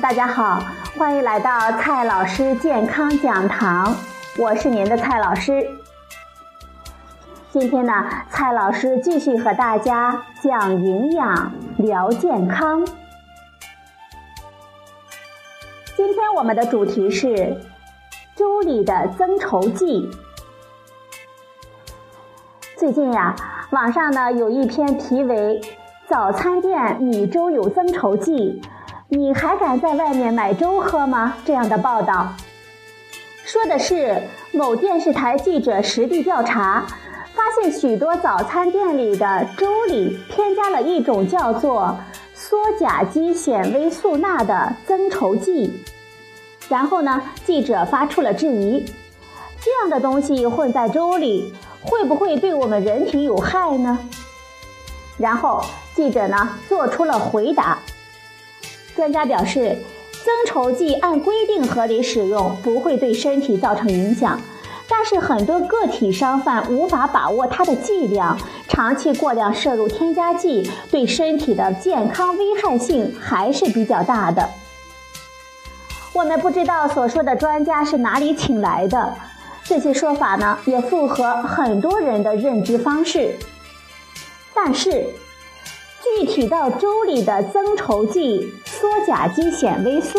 大家好，欢迎来到蔡老师健康讲堂，我是您的蔡老师。今天呢，蔡老师继续和大家讲营养、聊健康。今天我们的主题是粥里的增稠剂。最近呀，网上呢有一篇题为“早餐店米粥有增稠剂，你还敢在外面买粥喝吗？”这样的报道，说的是某电视台记者实地调查，发现许多早餐店里的粥里添加了一种叫做羧甲基纤维素钠的增稠剂。然后呢，记者发出了质疑：这样的东西混在粥里。会不会对我们人体有害呢？然后记者呢做出了回答。专家表示，增稠剂按规定合理使用，不会对身体造成影响。但是很多个体商贩无法把握它的剂量，长期过量摄入添加剂，对身体的健康危害性还是比较大的。我们不知道所说的专家是哪里请来的。这些说法呢，也符合很多人的认知方式。但是，具体到粥里的增稠剂羧甲基纤维素，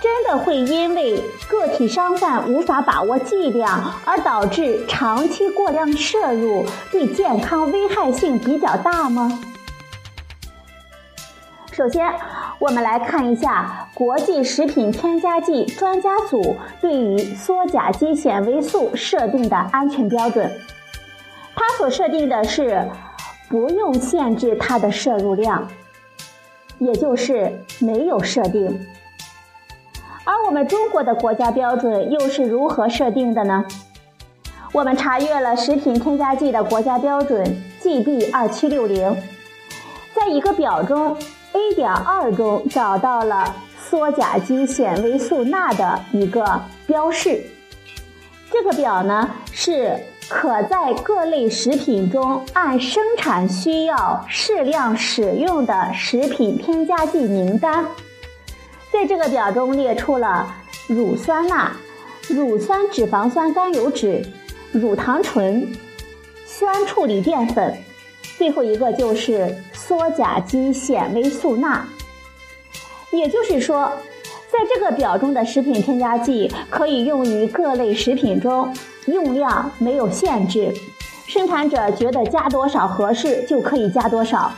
真的会因为个体商贩无法把握剂量而导致长期过量摄入，对健康危害性比较大吗？首先，我们来看一下国际食品添加剂专家组对于羧甲基纤维素设定的安全标准。它所设定的是不用限制它的摄入量，也就是没有设定。而我们中国的国家标准又是如何设定的呢？我们查阅了食品添加剂的国家标准 GB 二七六零，在一个表中。A 点二中找到了羧甲基纤维素钠的一个标示，这个表呢是可在各类食品中按生产需要适量使用的食品添加剂名单。在这个表中列出了乳酸钠、乳酸脂肪酸甘油酯、乳糖醇、酸处理淀粉。最后一个就是羧甲基纤维素钠，也就是说，在这个表中的食品添加剂可以用于各类食品中，用量没有限制，生产者觉得加多少合适就可以加多少。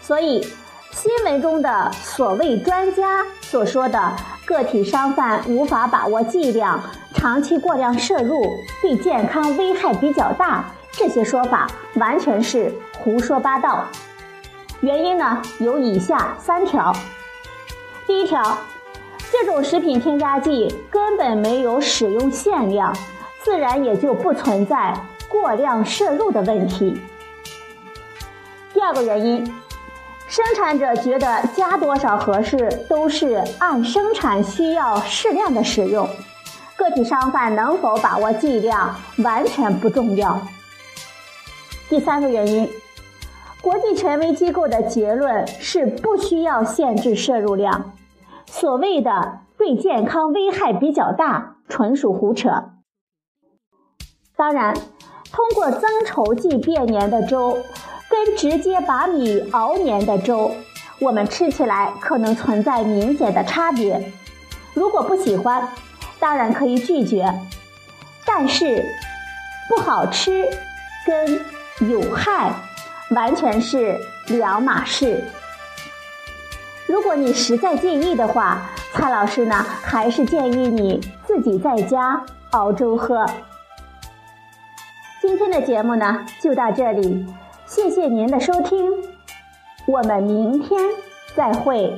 所以，新闻中的所谓专家所说的个体商贩无法把握剂量，长期过量摄入对健康危害比较大。这些说法完全是胡说八道。原因呢有以下三条：第一条，这种食品添加剂根本没有使用限量，自然也就不存在过量摄入的问题。第二个原因，生产者觉得加多少合适，都是按生产需要适量的使用，个体商贩能否把握剂量完全不重要。第三个原因，国际权威机构的结论是不需要限制摄入量，所谓的对健康危害比较大，纯属胡扯。当然，通过增稠剂变黏的粥，跟直接把米熬黏的粥，我们吃起来可能存在明显的差别。如果不喜欢，当然可以拒绝，但是不好吃跟。有害完全是两码事。如果你实在介意的话，蔡老师呢还是建议你自己在家熬粥喝。今天的节目呢就到这里，谢谢您的收听，我们明天再会。